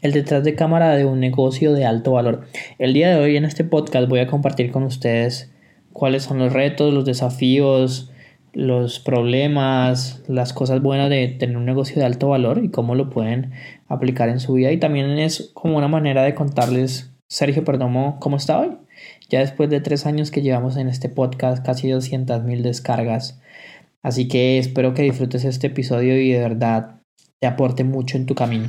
el detrás de cámara de un negocio de alto valor. El día de hoy en este podcast voy a compartir con ustedes cuáles son los retos, los desafíos, los problemas, las cosas buenas de tener un negocio de alto valor y cómo lo pueden aplicar en su vida. Y también es como una manera de contarles, Sergio Perdomo, cómo está hoy. Ya después de tres años que llevamos en este podcast, casi 200 mil descargas. Así que espero que disfrutes este episodio y de verdad te aporte mucho en tu camino.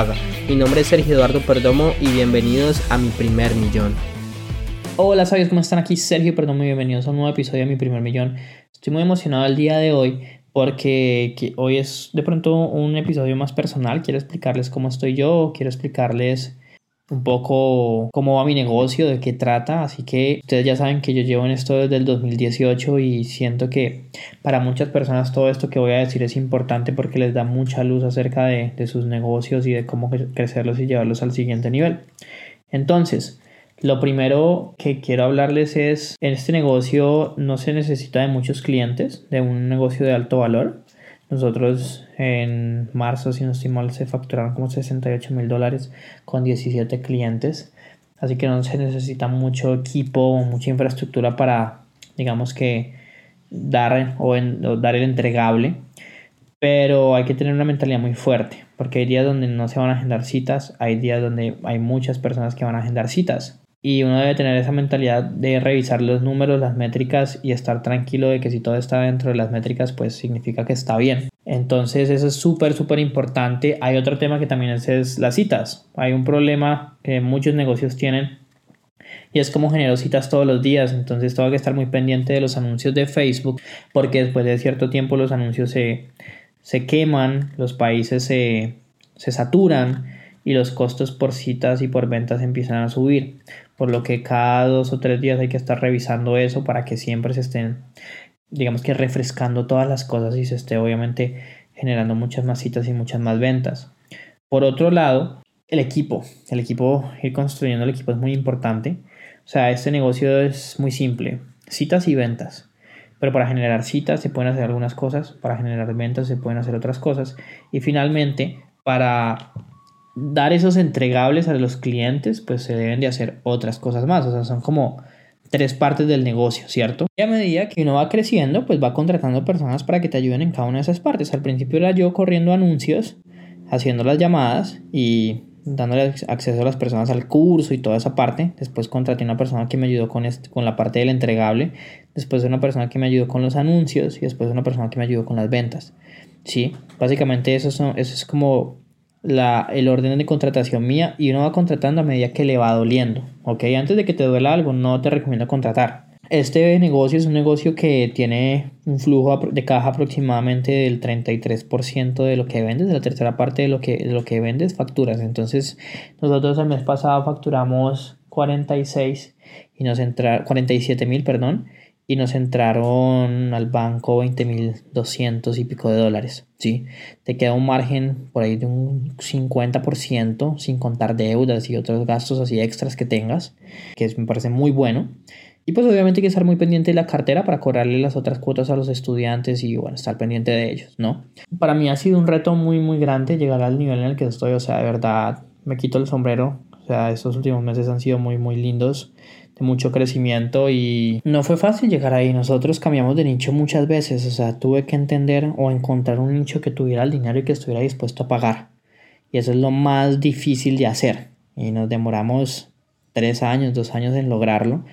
Mi nombre es Sergio Eduardo Perdomo y bienvenidos a mi primer millón. Hola sabios, ¿cómo están? Aquí Sergio Perdomo y bienvenidos a un nuevo episodio de mi primer millón. Estoy muy emocionado el día de hoy porque hoy es de pronto un episodio más personal. Quiero explicarles cómo estoy yo, quiero explicarles un poco cómo va mi negocio, de qué trata. Así que ustedes ya saben que yo llevo en esto desde el 2018 y siento que para muchas personas todo esto que voy a decir es importante porque les da mucha luz acerca de, de sus negocios y de cómo crecerlos y llevarlos al siguiente nivel. Entonces, lo primero que quiero hablarles es, en este negocio no se necesita de muchos clientes, de un negocio de alto valor. Nosotros en marzo, si no estoy mal, se facturaron como 68 mil dólares con 17 clientes. Así que no se necesita mucho equipo o mucha infraestructura para, digamos que, dar, o, dar el entregable. Pero hay que tener una mentalidad muy fuerte, porque hay días donde no se van a agendar citas, hay días donde hay muchas personas que van a agendar citas y uno debe tener esa mentalidad de revisar los números, las métricas y estar tranquilo de que si todo está dentro de las métricas, pues significa que está bien. Entonces eso es súper, súper importante. Hay otro tema que también es, las citas. Hay un problema que muchos negocios tienen y es como genero citas todos los días. Entonces tengo que estar muy pendiente de los anuncios de Facebook porque después de cierto tiempo los anuncios se, se queman, los países se, se saturan y los costos por citas y por ventas empiezan a subir por lo que cada dos o tres días hay que estar revisando eso para que siempre se estén, digamos que refrescando todas las cosas y se esté obviamente generando muchas más citas y muchas más ventas. Por otro lado, el equipo, el equipo, ir construyendo el equipo es muy importante. O sea, este negocio es muy simple, citas y ventas. Pero para generar citas se pueden hacer algunas cosas, para generar ventas se pueden hacer otras cosas. Y finalmente, para dar esos entregables a los clientes, pues se deben de hacer otras cosas más. O sea, son como tres partes del negocio, ¿cierto? Y a medida que uno va creciendo, pues va contratando personas para que te ayuden en cada una de esas partes. Al principio era yo corriendo anuncios, haciendo las llamadas y dándole acceso a las personas al curso y toda esa parte. Después contraté una persona que me ayudó con, con la parte del entregable. Después una persona que me ayudó con los anuncios y después una persona que me ayudó con las ventas. Sí, básicamente eso, son, eso es como la, el orden de contratación mía y uno va contratando a medida que le va doliendo. ¿ok? Antes de que te duela algo, no te recomiendo contratar. Este negocio es un negocio que tiene un flujo de caja aproximadamente del 33% de lo que vendes, de la tercera parte de lo que, de lo que vendes, facturas. Entonces, nosotros el mes pasado facturamos 46 y nos entra 47 mil, perdón, y nos entraron al banco 20.200 y pico de dólares, ¿sí? Te queda un margen por ahí de un 50% sin contar deudas y otros gastos así extras que tengas, que me parece muy bueno. Y pues obviamente hay que estar muy pendiente de la cartera para cobrarle las otras cuotas a los estudiantes y bueno, estar pendiente de ellos, ¿no? Para mí ha sido un reto muy muy grande llegar al nivel en el que estoy, o sea, de verdad me quito el sombrero, o sea, estos últimos meses han sido muy muy lindos mucho crecimiento y no fue fácil llegar ahí. Nosotros cambiamos de nicho muchas veces, o sea, tuve que entender o encontrar un nicho que tuviera el dinero y que estuviera dispuesto a pagar. Y eso es lo más difícil de hacer. Y nos demoramos tres años, dos años en lograrlo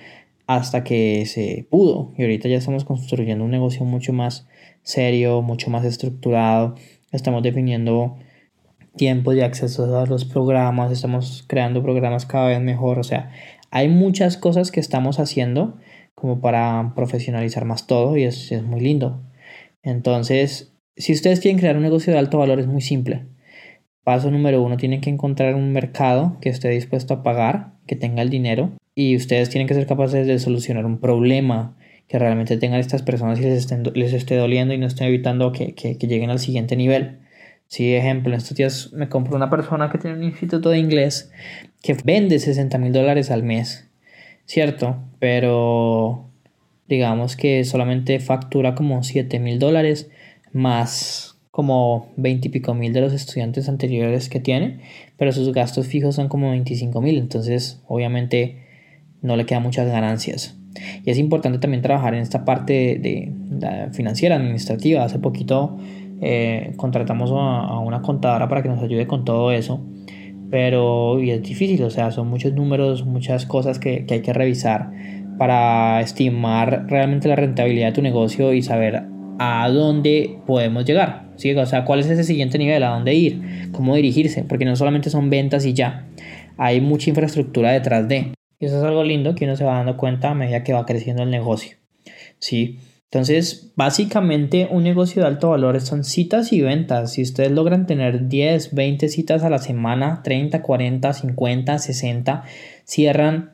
hasta que se pudo. Y ahorita ya estamos construyendo un negocio mucho más serio, mucho más estructurado. Estamos definiendo tiempo de acceso a los programas, estamos creando programas cada vez mejor. O sea, hay muchas cosas que estamos haciendo como para profesionalizar más todo y es, es muy lindo. Entonces, si ustedes quieren crear un negocio de alto valor es muy simple. Paso número uno, tienen que encontrar un mercado que esté dispuesto a pagar, que tenga el dinero y ustedes tienen que ser capaces de solucionar un problema que realmente tengan estas personas y les, les esté doliendo y no estén evitando que, que, que lleguen al siguiente nivel. Sí, ejemplo, en estos días me compró una persona que tiene un instituto de inglés que vende 60 mil dólares al mes, ¿cierto? Pero digamos que solamente factura como 7 mil dólares más como 20 y pico mil de los estudiantes anteriores que tiene, pero sus gastos fijos son como 25 mil, entonces obviamente no le quedan muchas ganancias. Y es importante también trabajar en esta parte de, financiera, administrativa. Hace poquito eh, contratamos a, una contadora para que nos ayude con todo eso. Pero es difícil, o sea, son muchos números, muchas cosas que, que hay que revisar para estimar realmente la rentabilidad de tu negocio y saber a dónde podemos llegar. ¿sí? O sea, cuál es ese siguiente nivel, a dónde ir, cómo dirigirse, porque no solamente son ventas y ya, hay mucha infraestructura detrás de. Y eso es algo lindo que uno se va dando cuenta a medida que va creciendo el negocio. ¿sí? Entonces, básicamente un negocio de alto valor son citas y ventas. Si ustedes logran tener 10, 20 citas a la semana, 30, 40, 50, 60, cierran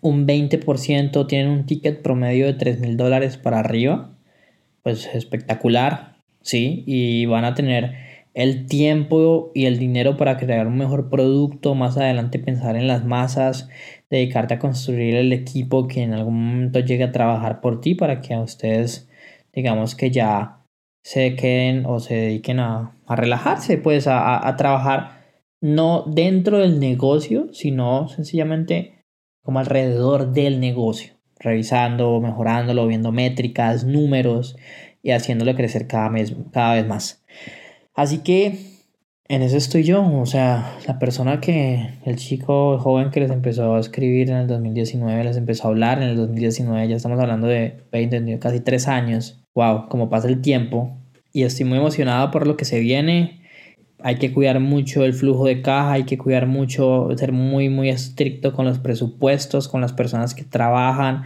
un 20%, tienen un ticket promedio de 3 mil dólares para arriba, pues espectacular, ¿sí? Y van a tener el tiempo y el dinero para crear un mejor producto, más adelante pensar en las masas, dedicarte a construir el equipo que en algún momento llegue a trabajar por ti para que a ustedes, digamos que ya se queden o se dediquen a, relajarse, pues a, a trabajar no dentro del negocio, sino sencillamente como alrededor del negocio, revisando, mejorándolo, viendo métricas, números y haciéndolo crecer cada, mes, cada vez más. Así que en eso estoy yo, o sea, la persona que, el chico joven que les empezó a escribir en el 2019, les empezó a hablar en el 2019, ya estamos hablando de 20, casi 3 años. Wow, como pasa el tiempo. Y estoy muy emocionado por lo que se viene. Hay que cuidar mucho el flujo de caja, hay que cuidar mucho, ser muy, muy estricto con los presupuestos, con las personas que trabajan.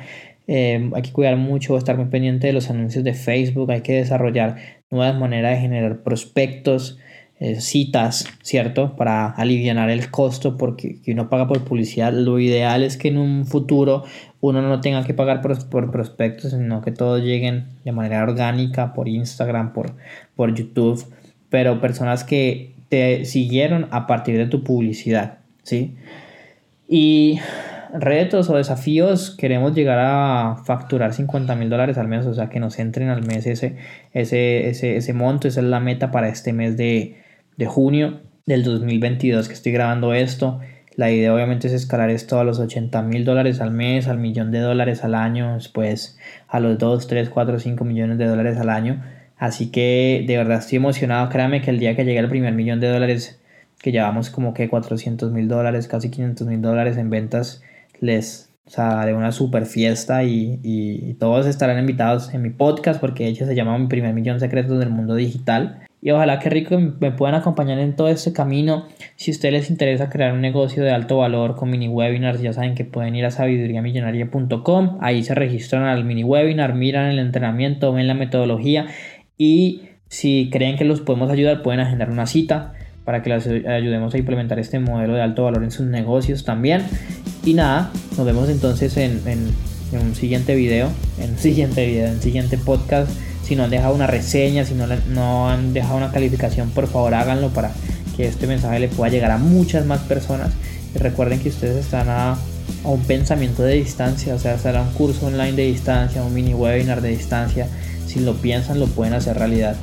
Eh, hay que cuidar mucho, estar muy pendiente de los anuncios de Facebook, hay que desarrollar nuevas maneras de generar prospectos, eh, citas, ¿cierto? Para aliviar el costo porque uno paga por publicidad. Lo ideal es que en un futuro uno no tenga que pagar por, por prospectos, sino que todos lleguen de manera orgánica por Instagram, por, por YouTube, pero personas que te siguieron a partir de tu publicidad, ¿sí? Y retos o desafíos, queremos llegar a facturar 50 mil dólares al mes, o sea, que nos entren al mes ese, ese, ese, ese monto, esa es la meta para este mes de, de junio del 2022 que estoy grabando esto. La idea obviamente es escalar esto a los 80 mil dólares al mes, al millón de dólares al año, después a los 2, 3, 4, 5 millones de dólares al año. Así que de verdad estoy emocionado. Créame que el día que llegue al primer millón de dólares, que llevamos como que 400 mil dólares, casi 500 mil dólares en ventas, les o sea, haré una super fiesta y, y, todos estarán invitados en mi podcast porque de hecho se llama Mi primer millón secretos del mundo digital. Y ojalá que rico me puedan acompañar en todo este camino. Si a ustedes les interesa crear un negocio de alto valor con mini webinars, ya saben que pueden ir a sabiduriamillonaria.com. Ahí se registran al mini webinar, miran el entrenamiento, ven la metodología y si creen que los podemos ayudar, pueden agendar una cita para que les ayudemos a implementar este modelo de alto valor en sus negocios también. Y nada, nos vemos entonces en, un siguiente video, en un siguiente video, en siguiente podcast. Si no han dejado una reseña, si no, no han dejado una calificación, por favor háganlo para que este mensaje le pueda llegar a muchas más personas. Y recuerden que ustedes están a, a un pensamiento de distancia, o sea, será un curso online de distancia, un mini webinar de distancia. Si lo piensan, lo pueden hacer realidad.